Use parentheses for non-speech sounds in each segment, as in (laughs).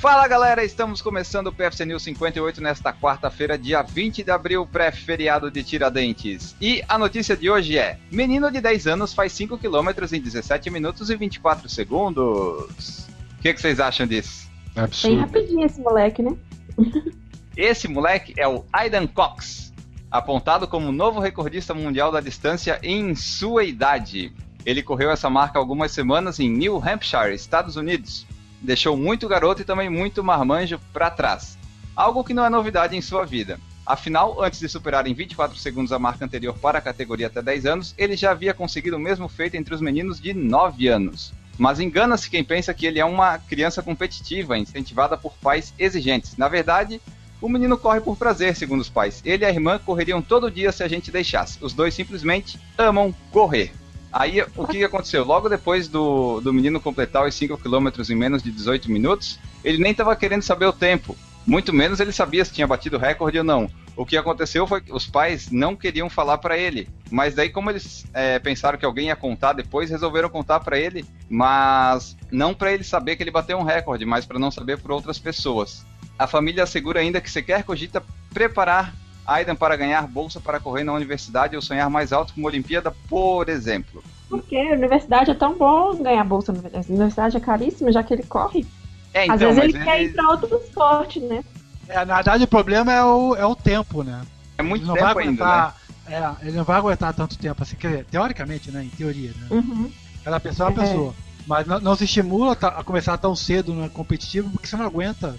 Fala galera, estamos começando o PFC News 58 nesta quarta-feira, dia 20 de abril, pré-feriado de Tiradentes. E a notícia de hoje é: menino de 10 anos faz 5 km em 17 minutos e 24 segundos. O que, que vocês acham disso? É absurdo. Bem rapidinho esse moleque, né? (laughs) esse moleque é o Aidan Cox, apontado como novo recordista mundial da distância em sua idade. Ele correu essa marca algumas semanas em New Hampshire, Estados Unidos deixou muito garoto e também muito marmanjo para trás. Algo que não é novidade em sua vida. Afinal, antes de superar em 24 segundos a marca anterior para a categoria até 10 anos, ele já havia conseguido o mesmo feito entre os meninos de 9 anos. Mas engana-se quem pensa que ele é uma criança competitiva, incentivada por pais exigentes. Na verdade, o menino corre por prazer, segundo os pais. Ele e a irmã correriam todo dia se a gente deixasse. Os dois simplesmente amam correr. Aí o que aconteceu? Logo depois do, do menino completar os 5 km em menos de 18 minutos, ele nem estava querendo saber o tempo. Muito menos ele sabia se tinha batido recorde ou não. O que aconteceu foi que os pais não queriam falar para ele. Mas daí, como eles é, pensaram que alguém ia contar depois, resolveram contar para ele. Mas não para ele saber que ele bateu um recorde, mas para não saber por outras pessoas. A família assegura ainda que sequer cogita preparar Aidan para ganhar bolsa para correr na universidade ou sonhar mais alto com uma Olimpíada, por exemplo. Porque a universidade é tão bom ganhar bolsa. A universidade é caríssima, já que ele corre. É, então, Às vezes ele, ele quer ir para outro esporte, né? É, na verdade, o problema é o, é o tempo, né? É muito ele não tempo vai aguentar, ainda, né? É, ele não vai aguentar tanto tempo, assim, que, teoricamente, né? Em teoria, né? Uhum. Cada pessoa é uma é. pessoa. Mas não, não se estimula a começar tão cedo no competitivo porque você não aguenta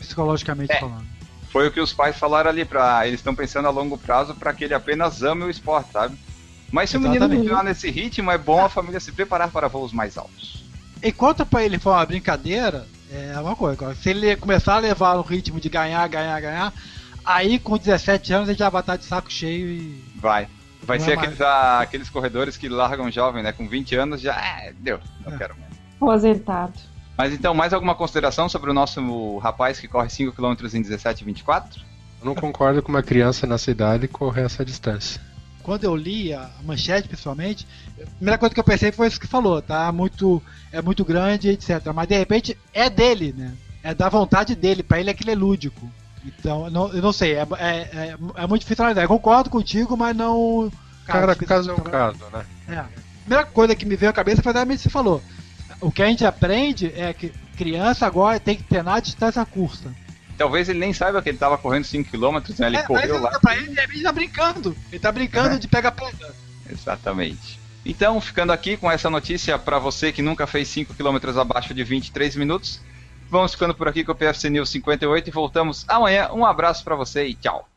psicologicamente é. falando. Foi o que os pais falaram ali, pra, eles estão pensando a longo prazo para que ele apenas ame o esporte, sabe? Mas se Exatamente. o menino continuar nesse ritmo, é bom a família se preparar para voos mais altos. Enquanto para ele for uma brincadeira, é uma coisa. Se ele começar a levar o ritmo de ganhar, ganhar, ganhar, aí com 17 anos ele já vai estar de saco cheio e. Vai. Vai não ser é aqueles, ah, aqueles corredores que largam jovem, né? Com 20 anos já. É, deu, não é. quero mais. Aposentado. Mas então, mais alguma consideração sobre o nosso rapaz que corre 5 km em 17,24? Eu não concordo com uma criança nessa idade correr essa distância. Quando eu li a manchete, pessoalmente, a primeira coisa que eu pensei foi isso que falou, tá? Muito, é muito grande, etc. Mas de repente é dele, né? É da vontade dele, para ele aquilo é lúdico. Então, eu não, eu não sei, é, é, é, é muito difícil analisar. Eu concordo contigo, mas não. Cara, caso é um caso, né? É. A primeira coisa que me veio à cabeça foi exatamente o que você falou o que a gente aprende é que criança agora tem que treinar a distância curta. Talvez ele nem saiba que ele estava correndo 5km, né? Ele é, correu lá. Pra ele, ele tá brincando. Ele tá brincando de pega-pega. Exatamente. Então, ficando aqui com essa notícia para você que nunca fez 5 km abaixo de 23 minutos, vamos ficando por aqui com o PFC News 58 e voltamos amanhã. Um abraço para você e tchau.